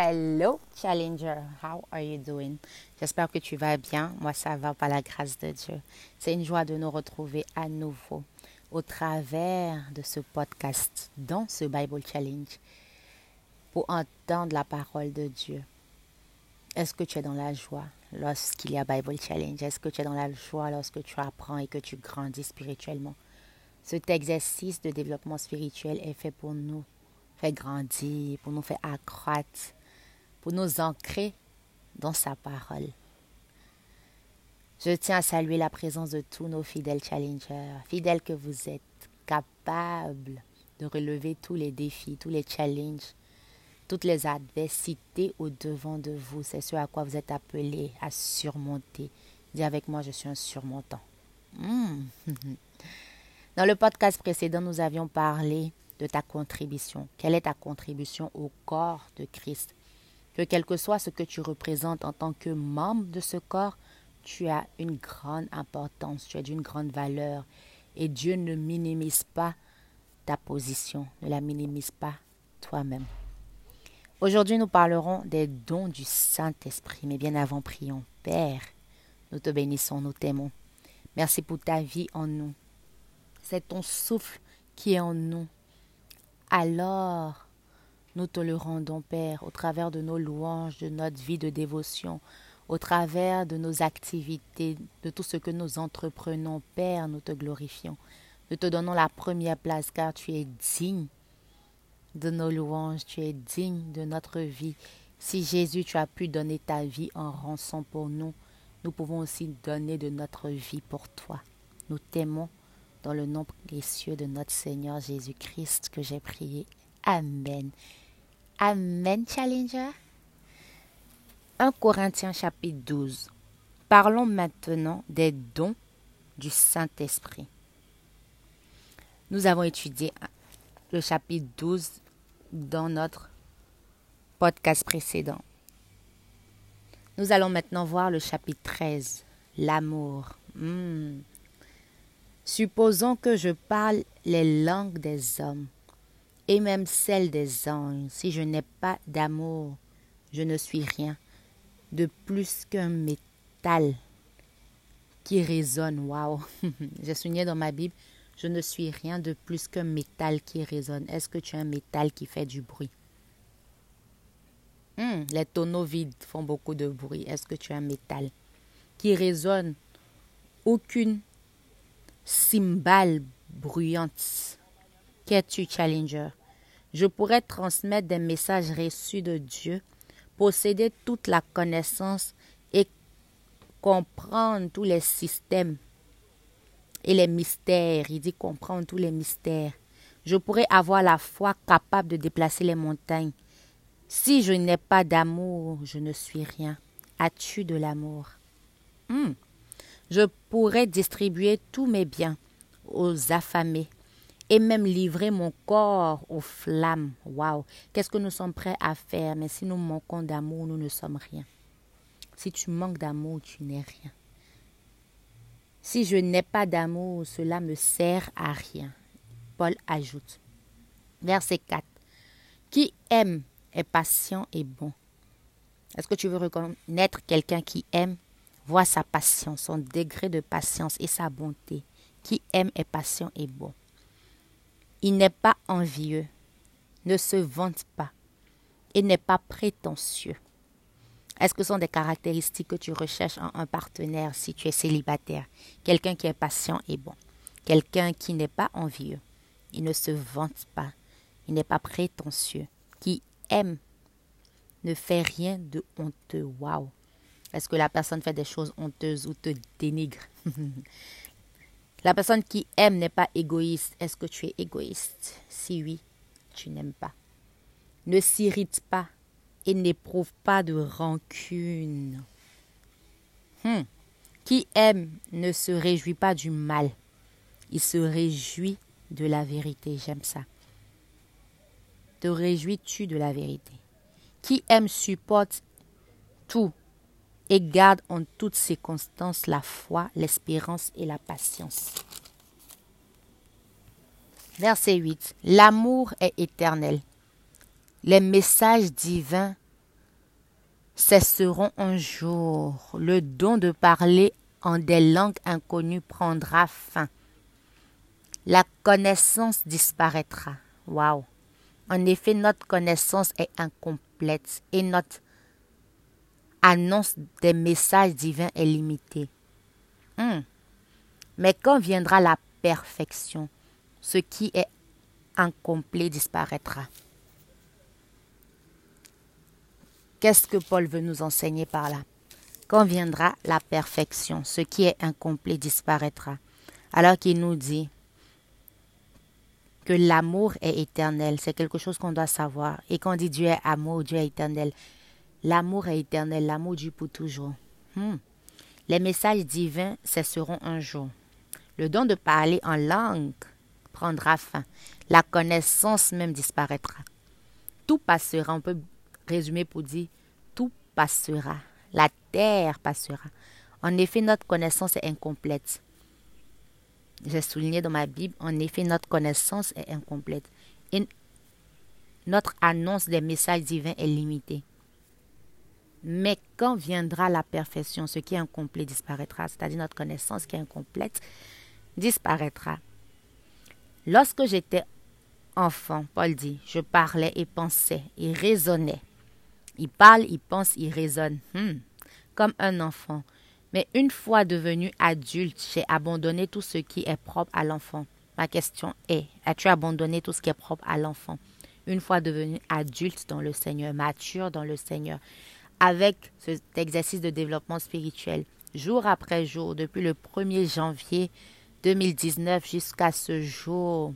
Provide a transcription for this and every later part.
Hello Challenger, how are you doing? J'espère que tu vas bien. Moi, ça va par la grâce de Dieu. C'est une joie de nous retrouver à nouveau au travers de ce podcast, dans ce Bible Challenge, pour entendre la parole de Dieu. Est-ce que tu es dans la joie lorsqu'il y a Bible Challenge? Est-ce que tu es dans la joie lorsque tu apprends et que tu grandis spirituellement? Cet exercice de développement spirituel est fait pour nous faire grandir, pour nous faire accroître, pour nous ancrer dans sa parole. Je tiens à saluer la présence de tous nos fidèles challengers, fidèles que vous êtes, capables de relever tous les défis, tous les challenges, toutes les adversités au-devant de vous. C'est ce à quoi vous êtes appelés à surmonter. Dis avec moi, je suis un surmontant. Hmm. Dans le podcast précédent, nous avions parlé de ta contribution. Quelle est ta contribution au corps de Christ? Que quel que soit ce que tu représentes en tant que membre de ce corps, tu as une grande importance, tu as d'une grande valeur. Et Dieu ne minimise pas ta position, ne la minimise pas toi-même. Aujourd'hui, nous parlerons des dons du Saint-Esprit. Mais bien avant, prions. Père, nous te bénissons, nous t'aimons. Merci pour ta vie en nous. C'est ton souffle qui est en nous. Alors, nous te le rendons, Père, au travers de nos louanges, de notre vie de dévotion, au travers de nos activités, de tout ce que nous entreprenons, Père, nous te glorifions. Nous te donnons la première place car tu es digne de nos louanges, tu es digne de notre vie. Si Jésus, tu as pu donner ta vie en rançon pour nous, nous pouvons aussi donner de notre vie pour toi. Nous t'aimons dans le nom précieux de notre Seigneur Jésus-Christ que j'ai prié. Amen. Amen, Challenger. 1 Corinthiens chapitre 12. Parlons maintenant des dons du Saint-Esprit. Nous avons étudié le chapitre 12 dans notre podcast précédent. Nous allons maintenant voir le chapitre 13, l'amour. Hmm. Supposons que je parle les langues des hommes et même celles des anges. Si je n'ai pas d'amour, je ne suis rien de plus qu'un métal qui résonne. Waouh! J'ai souligné dans ma Bible, je ne suis rien de plus qu'un métal qui résonne. Est-ce que tu as un métal qui fait du bruit? Hmm, les tonneaux vides font beaucoup de bruit. Est-ce que tu as un métal qui résonne? Aucune cymbale bruyante. Qu'es-tu, Challenger? Je pourrais transmettre des messages reçus de Dieu, posséder toute la connaissance et comprendre tous les systèmes et les mystères. Il dit comprendre tous les mystères. Je pourrais avoir la foi capable de déplacer les montagnes. Si je n'ai pas d'amour, je ne suis rien. As-tu de l'amour? Hmm je pourrais distribuer tous mes biens aux affamés et même livrer mon corps aux flammes. Waouh! Qu'est-ce que nous sommes prêts à faire? Mais si nous manquons d'amour, nous ne sommes rien. Si tu manques d'amour, tu n'es rien. Si je n'ai pas d'amour, cela me sert à rien. Paul ajoute. Verset 4. Qui aime est patient et bon. Est-ce que tu veux reconnaître quelqu'un qui aime? Voit sa patience, son degré de patience et sa bonté. Qui aime est patient et bon. Il n'est pas envieux, ne se vante pas et n'est pas prétentieux. Est-ce que ce sont des caractéristiques que tu recherches en un partenaire si tu es célibataire? Quelqu'un qui est patient et bon. Quelqu'un qui n'est pas envieux. Il ne se vante pas. Il n'est pas prétentieux. Qui aime ne fait rien de honteux. Waouh est-ce que la personne fait des choses honteuses ou te dénigre? La personne qui aime n'est pas égoïste. Est-ce que tu es égoïste? Si oui, tu n'aimes pas. Ne s'irrite pas et n'éprouve pas de rancune. Hmm. Qui aime ne se réjouit pas du mal. Il se réjouit de la vérité. J'aime ça. Te réjouis-tu de la vérité? Qui aime supporte tout? Et garde en toutes circonstances la foi, l'espérance et la patience. Verset 8. L'amour est éternel. Les messages divins cesseront un jour. Le don de parler en des langues inconnues prendra fin. La connaissance disparaîtra. Waouh! En effet, notre connaissance est incomplète et notre annonce des messages divins est limitée. Hmm. Mais quand viendra la perfection, ce qui est incomplet disparaîtra. Qu'est-ce que Paul veut nous enseigner par là? Quand viendra la perfection, ce qui est incomplet disparaîtra. Alors qu'il nous dit que l'amour est éternel, c'est quelque chose qu'on doit savoir. Et quand on dit Dieu est amour, Dieu est éternel, l'amour est éternel, l'amour dure pour toujours. Hmm. Les messages divins cesseront un jour. Le don de parler en langue prendra fin. La connaissance même disparaîtra. Tout passera. On peut résumer pour dire tout passera. La terre passera. En effet, notre connaissance est incomplète. J'ai souligné dans ma Bible, en effet, notre connaissance est incomplète. Notre annonce des messages divins est limitée. Mais quand viendra la perfection, ce qui est incomplet disparaîtra, c'est-à-dire notre connaissance qui est incomplète disparaîtra. Lorsque j'étais enfant, Paul dit, je parlais et pensais et raisonnais. Il parle, il pense, il raisonne, hmm, comme un enfant. Mais une fois devenu adulte, j'ai abandonné tout ce qui est propre à l'enfant. Ma question est, as-tu abandonné tout ce qui est propre à l'enfant? Une fois devenu adulte dans le Seigneur, mature dans le Seigneur, avec cet exercice de développement spirituel, jour après jour, depuis le 1er janvier 2019 jusqu'à ce jour,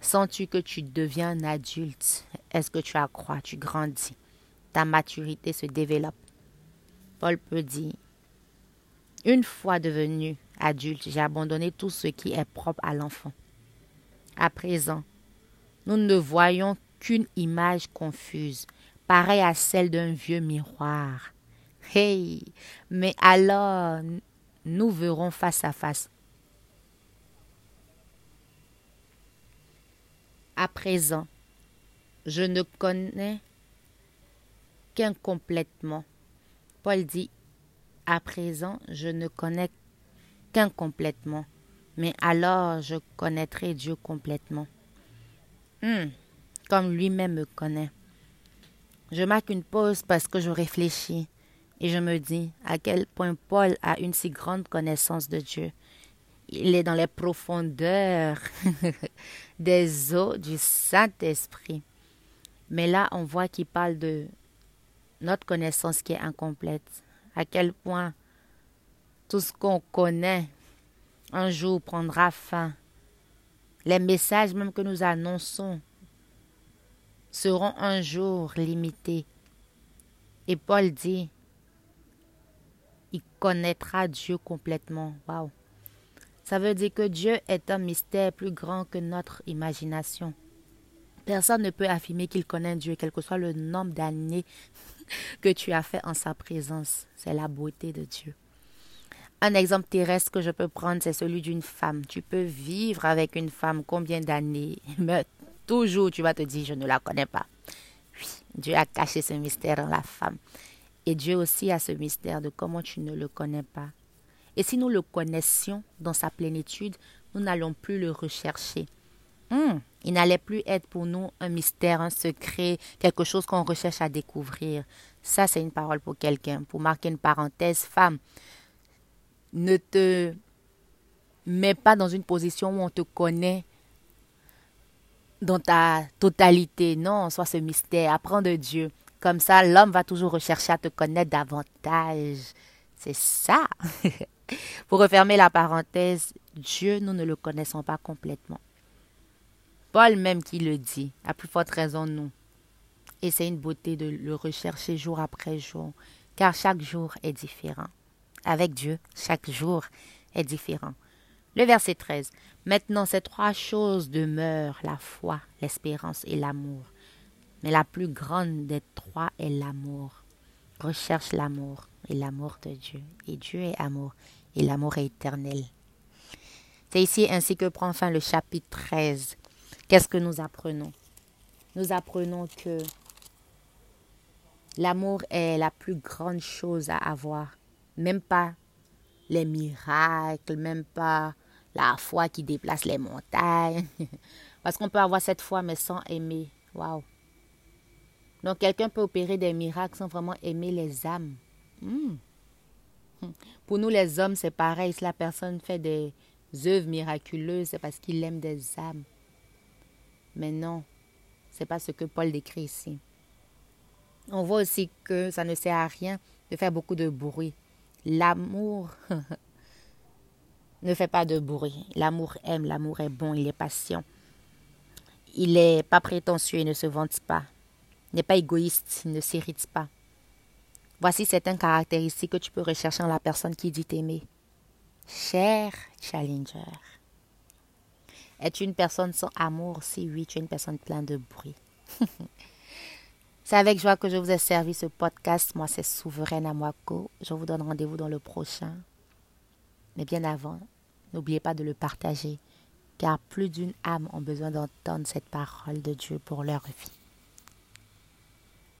sens-tu que tu deviens adulte? Est-ce que tu accrois, tu grandis. Ta maturité se développe. Paul peut dire, une fois devenu adulte, j'ai abandonné tout ce qui est propre à l'enfant. À présent, nous ne voyons qu'une image confuse, pareille à celle d'un vieux miroir. Hey, mais alors nous verrons face à face. À présent, je ne connais qu'incomplètement. Paul dit à présent, je ne connais qu'incomplètement, mais alors je connaîtrai Dieu complètement, hmm, comme lui-même me connaît. Je marque une pause parce que je réfléchis et je me dis à quel point Paul a une si grande connaissance de Dieu. Il est dans les profondeurs des eaux du Saint-Esprit. Mais là, on voit qu'il parle de notre connaissance qui est incomplète à quel point tout ce qu'on connaît un jour prendra fin. Les messages même que nous annonçons seront un jour limités. Et Paul dit, il connaîtra Dieu complètement. Waouh! Ça veut dire que Dieu est un mystère plus grand que notre imagination. Personne ne peut affirmer qu'il connaît Dieu, quel que soit le nombre d'années que tu as fait en sa présence. C'est la beauté de Dieu. Un exemple terrestre que je peux prendre, c'est celui d'une femme. Tu peux vivre avec une femme combien d'années, toujours tu vas te dire, je ne la connais pas. Oui, Dieu a caché ce mystère en la femme. Et Dieu aussi a ce mystère de comment tu ne le connais pas. Et si nous le connaissions dans sa plénitude, nous n'allons plus le rechercher. Hmm, il n'allait plus être pour nous un mystère, un secret, quelque chose qu'on recherche à découvrir. Ça, c'est une parole pour quelqu'un. Pour marquer une parenthèse, femme, ne te mets pas dans une position où on te connaît dans ta totalité. Non, soit ce mystère. Apprends de Dieu. Comme ça, l'homme va toujours rechercher à te connaître davantage. C'est ça. pour refermer la parenthèse, Dieu, nous ne le connaissons pas complètement. Paul même qui le dit, à plus forte raison nous. Et c'est une beauté de le rechercher jour après jour, car chaque jour est différent. Avec Dieu, chaque jour est différent. Le verset 13. Maintenant, ces trois choses demeurent, la foi, l'espérance et l'amour. Mais la plus grande des trois est l'amour. Recherche l'amour et l'amour de Dieu. Et Dieu est amour et l'amour est éternel. C'est ici ainsi que prend fin le chapitre 13 Qu'est-ce que nous apprenons? Nous apprenons que L'amour est la plus grande chose à avoir. Même pas les miracles, même pas la foi qui déplace les montagnes. Parce qu'on peut avoir cette foi mais sans aimer. Waouh. Donc quelqu'un peut opérer des miracles sans vraiment aimer les âmes. Hmm. Pour nous les hommes, c'est pareil. Si la personne fait des œuvres miraculeuses, c'est parce qu'il aime des âmes. Mais non, c'est pas ce que Paul décrit ici. On voit aussi que ça ne sert à rien de faire beaucoup de bruit. L'amour ne fait pas de bruit. L'amour aime, l'amour est bon, il est patient. Il n'est pas prétentieux, il ne se vante pas. Il n'est pas égoïste, il ne s'irrite pas. Voici certaines caractéristiques que tu peux rechercher en la personne qui dit t'aimer. Cher Challenger. Es-tu une personne sans amour? Si oui, tu es une personne pleine de bruit. c'est avec joie que je vous ai servi ce podcast. Moi, c'est Souveraine Amwako. Je vous donne rendez-vous dans le prochain. Mais bien avant, n'oubliez pas de le partager, car plus d'une âme ont besoin d'entendre cette parole de Dieu pour leur vie.